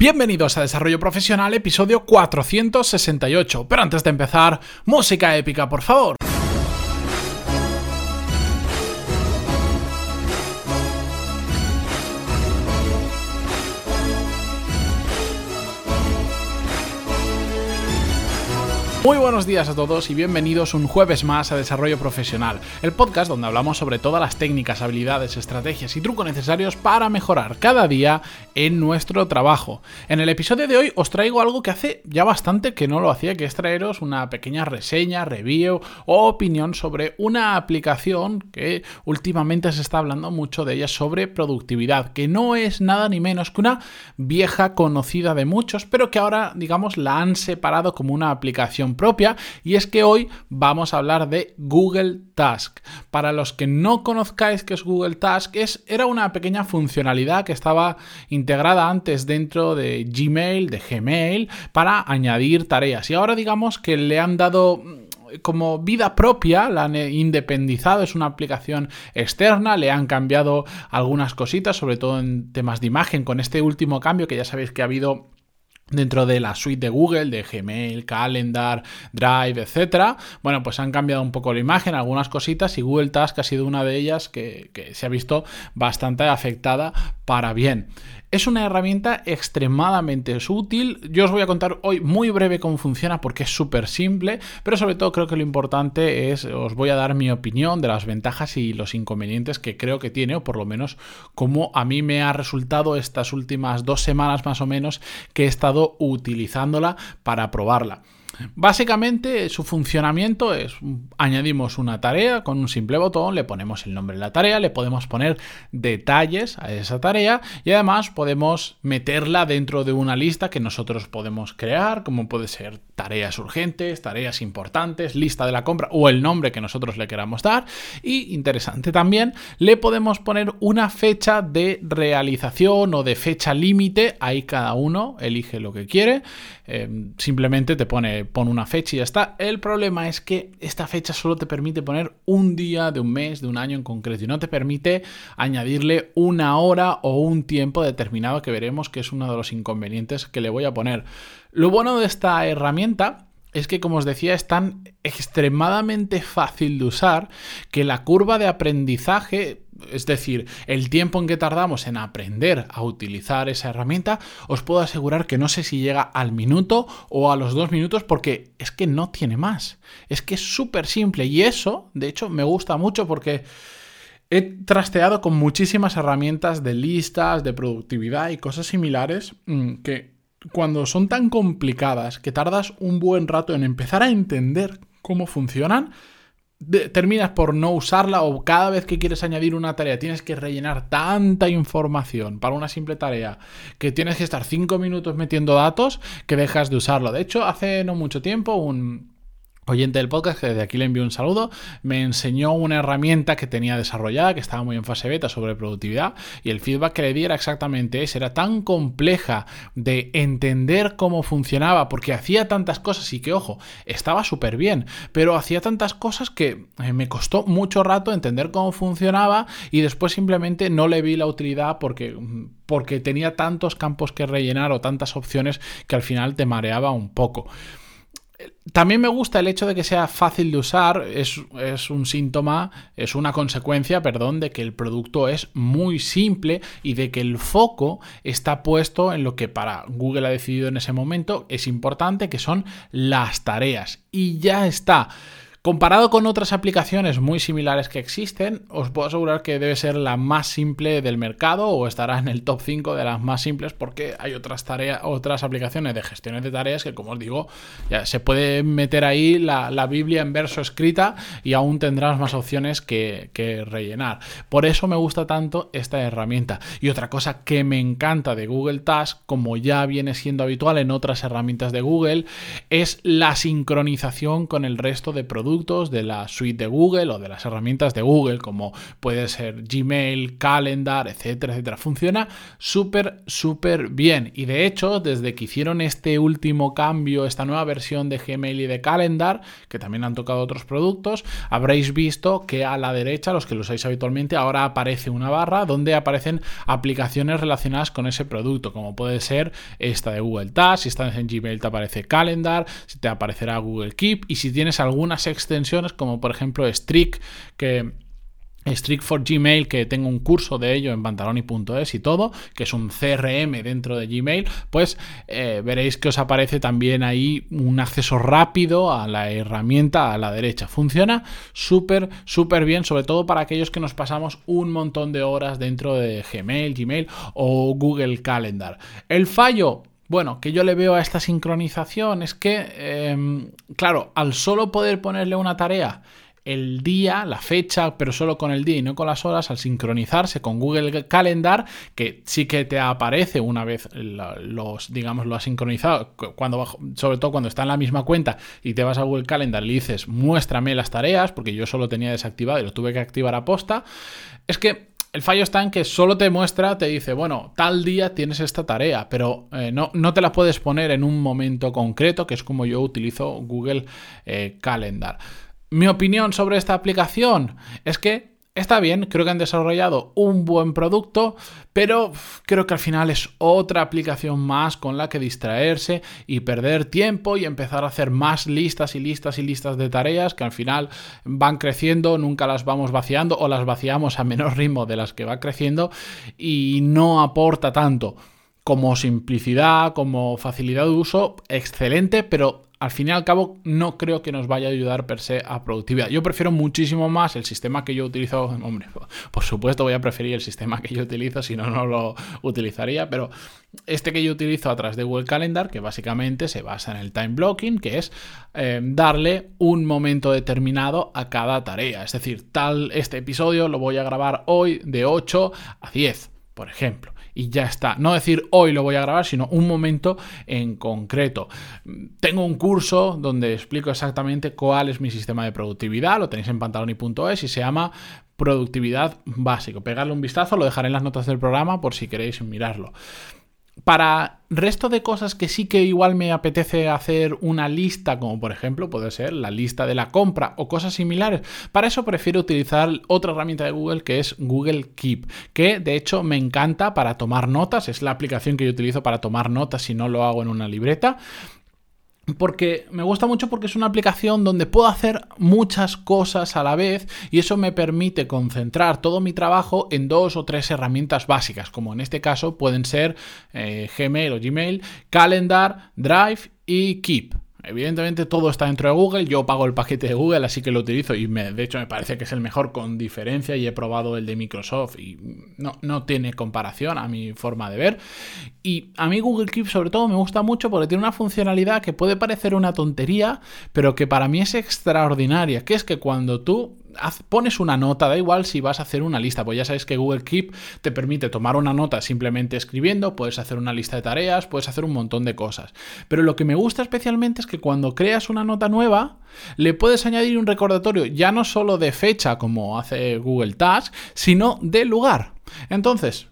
Bienvenidos a Desarrollo Profesional, episodio 468. Pero antes de empezar, música épica, por favor. Muy buenos días a todos y bienvenidos un jueves más a Desarrollo Profesional, el podcast donde hablamos sobre todas las técnicas, habilidades, estrategias y trucos necesarios para mejorar cada día en nuestro trabajo. En el episodio de hoy os traigo algo que hace ya bastante que no lo hacía, que es traeros una pequeña reseña, review o opinión sobre una aplicación que últimamente se está hablando mucho de ella sobre productividad, que no es nada ni menos que una vieja conocida de muchos, pero que ahora digamos la han separado como una aplicación propia y es que hoy vamos a hablar de Google Task. Para los que no conozcáis qué es Google Task, es, era una pequeña funcionalidad que estaba integrada antes dentro de Gmail, de Gmail, para añadir tareas. Y ahora digamos que le han dado mm, como vida propia, la han independizado, es una aplicación externa, le han cambiado algunas cositas, sobre todo en temas de imagen, con este último cambio que ya sabéis que ha habido dentro de la suite de Google, de Gmail, Calendar, Drive, etc. Bueno, pues han cambiado un poco la imagen, algunas cositas y Google Task ha sido una de ellas que, que se ha visto bastante afectada para bien. Es una herramienta extremadamente útil. Yo os voy a contar hoy muy breve cómo funciona porque es súper simple, pero sobre todo creo que lo importante es, os voy a dar mi opinión de las ventajas y los inconvenientes que creo que tiene, o por lo menos cómo a mí me ha resultado estas últimas dos semanas más o menos que he estado utilizándola para probarla. Básicamente su funcionamiento es añadimos una tarea con un simple botón, le ponemos el nombre de la tarea, le podemos poner detalles a esa tarea y además podemos meterla dentro de una lista que nosotros podemos crear, como puede ser tareas urgentes, tareas importantes, lista de la compra o el nombre que nosotros le queramos dar. Y interesante también, le podemos poner una fecha de realización o de fecha límite, ahí cada uno elige lo que quiere, em, simplemente te pone pon una fecha y ya está. El problema es que esta fecha solo te permite poner un día de un mes, de un año en concreto, y no te permite añadirle una hora o un tiempo determinado que veremos que es uno de los inconvenientes que le voy a poner. Lo bueno de esta herramienta es que, como os decía, es tan extremadamente fácil de usar que la curva de aprendizaje es decir, el tiempo en que tardamos en aprender a utilizar esa herramienta, os puedo asegurar que no sé si llega al minuto o a los dos minutos porque es que no tiene más. Es que es súper simple y eso, de hecho, me gusta mucho porque he trasteado con muchísimas herramientas de listas, de productividad y cosas similares mm, que cuando son tan complicadas que tardas un buen rato en empezar a entender cómo funcionan, terminas por no usarla o cada vez que quieres añadir una tarea tienes que rellenar tanta información para una simple tarea que tienes que estar cinco minutos metiendo datos que dejas de usarlo. De hecho, hace no mucho tiempo un, oyente del podcast, que desde aquí le envío un saludo, me enseñó una herramienta que tenía desarrollada, que estaba muy en fase beta sobre productividad, y el feedback que le di era exactamente ese, era tan compleja de entender cómo funcionaba, porque hacía tantas cosas y que, ojo, estaba súper bien, pero hacía tantas cosas que eh, me costó mucho rato entender cómo funcionaba y después simplemente no le vi la utilidad porque porque tenía tantos campos que rellenar o tantas opciones que al final te mareaba un poco. También me gusta el hecho de que sea fácil de usar, es, un síntoma, es una consecuencia, perdón, de que el producto es muy simple y de que el foco está puesto en lo que para Google ha decidido en ese momento es importante, que son las tareas. Y ya está. Comparado con otras aplicaciones muy similares que existen, os puedo asegurar que debe ser la más simple del mercado o estará en el top 5 de las más simples porque hay otras tareas, otras aplicaciones de gestiones de tareas que, como os digo, ya se puede meter ahí la, Biblia en verso escrita y aún tendrás más opciones que, que rellenar. Por eso me gusta tanto esta herramienta. Y otra cosa que me encanta de Google Task, como ya viene siendo habitual en otras herramientas de Google, es la sincronización con el resto de productos de la suite de Google o de las herramientas de Google, como puede ser Gmail, Calendar, etcétera, etcétera. Funciona súper, súper bien. Y de hecho, desde que hicieron este último cambio, esta nueva versión de Gmail y de Calendar, que también han tocado otros productos, habréis visto que a la derecha, los que lo usáis habitualmente, ahora aparece una barra donde aparecen aplicaciones relacionadas con ese producto, como puede ser esta de Google Tasks, si estás en Gmail te aparece Calendar, si te aparecerá Google Keep y si tienes algunas extensiones como por ejemplo Streak que Strict for Gmail, que tengo un curso de ello en pantaloni.es y todo, que es un CRM dentro de Gmail, pues eh, veréis que os aparece también ahí un acceso rápido a la herramienta a la derecha. Funciona súper, súper bien, sobre todo para aquellos que nos pasamos un montón de horas dentro de Gmail, Gmail o Google Calendar. El fallo, bueno, que yo le veo a esta sincronización es que, em, claro, al solo poder ponerle una tarea el día, la fecha, pero solo con el día y no con las horas, al sincronizarse con Google Calendar, que sí que te aparece una vez los, digamos, lo has sincronizado, cuando, sobre todo cuando está en la misma cuenta y te vas a Google Calendar y le dices, muéstrame las tareas, porque yo solo tenía desactivado y lo tuve que activar a posta, es que el fallo está en que solo te muestra, te dice, bueno, tal día tienes esta tarea, pero eh, no, no, te la puedes poner en un momento concreto, que es como yo utilizo Google eh, Calendar. Mi opinión sobre esta aplicación es que está bien, creo que han desarrollado un buen producto, pero creo que al final es otra aplicación más con la que distraerse y perder tiempo y empezar a hacer más listas y listas y listas de tareas que al final van creciendo, nunca las vamos vaciando o las vaciamos a menor ritmo de las que va creciendo y no aporta tanto como simplicidad, como facilidad de uso, excelente, pero al fin y al cabo no creo que nos vaya a ayudar per se a productividad. Yo prefiero muchísimo más el sistema que yo utilizo, hombre, por supuesto voy a preferir el sistema que yo utilizo, si no, no lo utilizaría, pero este que yo utilizo a través de Google Calendar, que básicamente se basa en el time blocking, que es eh, darle un momento determinado a cada tarea. Es decir, tal, este episodio lo voy a grabar hoy de 8 a 10, por ejemplo y ya está. No decir hoy lo voy a grabar, sino un momento en concreto. Tengo un curso donde explico exactamente cuál es mi sistema de productividad, lo tenéis en pantaloni.es y se llama productividad básico. Pegarle un vistazo, lo dejaré en las notas del programa por si queréis mirarlo. Para resto de cosas que sí que igual me apetece hacer una lista, como por ejemplo puede ser la lista de la compra o cosas similares, para eso prefiero utilizar otra herramienta de Google que es Google Keep, que de hecho me encanta para tomar notas, es la aplicación que yo utilizo para tomar notas si no lo hago en una libreta porque me gusta mucho porque es una aplicación donde puedo hacer muchas cosas a la vez y eso me permite concentrar todo mi trabajo en dos o tres herramientas básicas, como en este caso pueden ser eh, Gmail o Gmail, Calendar, Drive y Keep. Evidentemente todo está dentro de Google, yo pago el paquete de Google, así que lo utilizo y me, de hecho me parece que es el mejor con diferencia y he probado el de Microsoft y no, no tiene comparación a mi forma de ver. Y a mí Google Keep sobre todo me gusta mucho porque tiene una funcionalidad que puede parecer una tontería, pero que para mí es extraordinaria, que es que cuando tú pones una nota, da igual si vas a hacer una lista, pues ya sabes que Google Keep te permite tomar una nota simplemente escribiendo, puedes hacer una lista de tareas, puedes hacer un montón de cosas. Pero lo que me gusta especialmente es que cuando creas una nota nueva, le puedes añadir un recordatorio ya no solo de fecha como hace Google Task, sino de lugar. Entonces,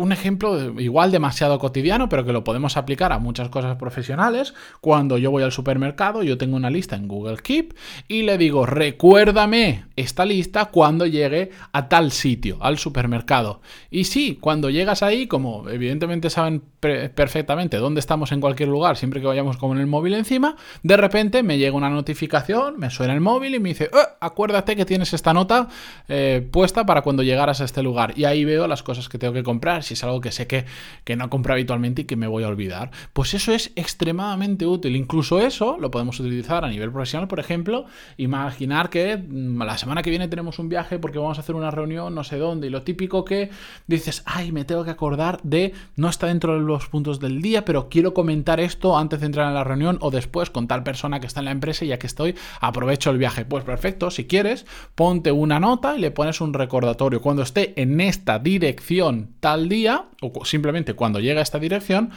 un ejemplo igual demasiado cotidiano, pero que lo podemos aplicar a muchas cosas profesionales. Cuando yo voy al supermercado, yo tengo una lista en Google Keep y le digo, recuérdame esta lista cuando llegue a tal sitio, al supermercado. Y sí, cuando llegas ahí, como evidentemente saben perfectamente dónde estamos en cualquier lugar, siempre que vayamos con el móvil encima, de repente me llega una notificación, me suena el móvil y me dice, eh, acuérdate que tienes esta nota eh, puesta para cuando llegaras a este lugar. Y ahí veo las cosas que tengo que comprar si es algo que sé que, que no compro habitualmente y que me voy a olvidar. Pues eso es extremadamente útil. Incluso eso lo podemos utilizar a nivel profesional, por ejemplo, imaginar que mm, la semana que viene tenemos un viaje porque vamos a hacer una reunión no sé dónde y lo típico que dices, ay, me tengo que acordar de, no está dentro de los puntos del día, pero quiero comentar esto antes de entrar en la reunión o después con tal persona que está en la empresa y ya que estoy, aprovecho el viaje. Pues perfecto, si quieres, ponte una nota y le pones un recordatorio. Cuando esté en esta dirección tal día, o simplemente cuando llegue a esta dirección,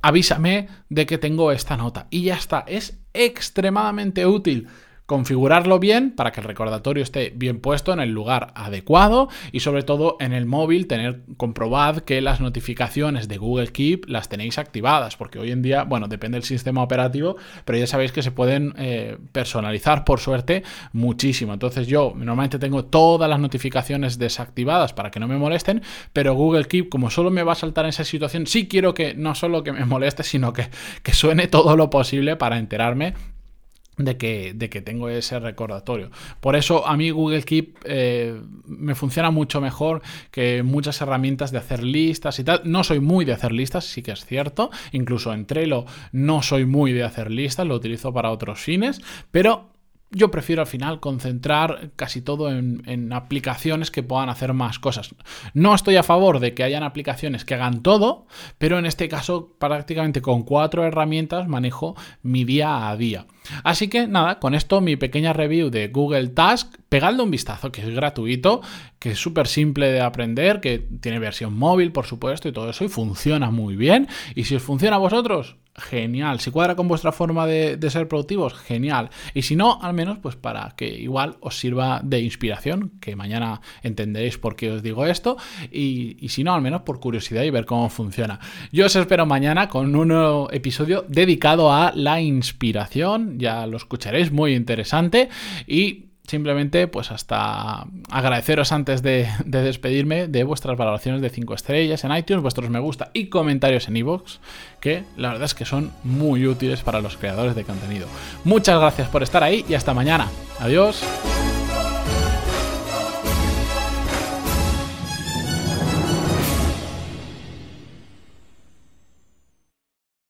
avísame de que tengo esta nota. Y ya está, es extremadamente útil. Configurarlo bien para que el recordatorio esté bien puesto en el lugar adecuado y sobre todo en el móvil tener comprobad que las notificaciones de Google Keep las tenéis activadas porque hoy en día, bueno, depende del sistema operativo, pero ya sabéis que se pueden eh, personalizar por suerte muchísimo. Entonces yo normalmente tengo todas las notificaciones desactivadas para que no me molesten, pero Google Keep como solo me va a saltar en esa situación, sí quiero que no solo que me moleste, sino que, que suene todo lo posible para enterarme de que, de que, tengo ese recordatorio. Por eso a mí Google Keep eh, me funciona mucho mejor que muchas herramientas de hacer listas y tal. No soy muy de hacer listas, sí que es cierto. Incluso en Trello no soy muy de hacer listas, lo utilizo para otros fines, pero yo prefiero al final concentrar casi todo en, aplicaciones que puedan hacer más cosas. No estoy a favor de que hayan aplicaciones que hagan todo, pero en este caso prácticamente con cuatro herramientas manejo mi día a día. Así que nada, con esto mi pequeña review de Google Task, pegadle un vistazo, que es gratuito, que es súper simple de aprender, que tiene versión móvil, por supuesto, y todo eso, y funciona muy bien. Y si os funciona a vosotros, genial. Si cuadra con vuestra forma de, ser productivos, genial. Y si no, al menos, pues para que igual os sirva de inspiración, que mañana entenderéis por qué os digo esto. Y, y si no, al menos por curiosidad y ver cómo funciona. Yo os espero mañana con un nuevo episodio dedicado a la inspiración. Ya lo escucharéis, muy interesante. Y simplemente pues hasta agradeceros antes de, despedirme de vuestras valoraciones de 5 estrellas en iTunes, vuestros me gusta y comentarios en iVoox, que la verdad es que son muy útiles para los creadores de contenido. Muchas gracias por estar ahí y hasta mañana. Adiós.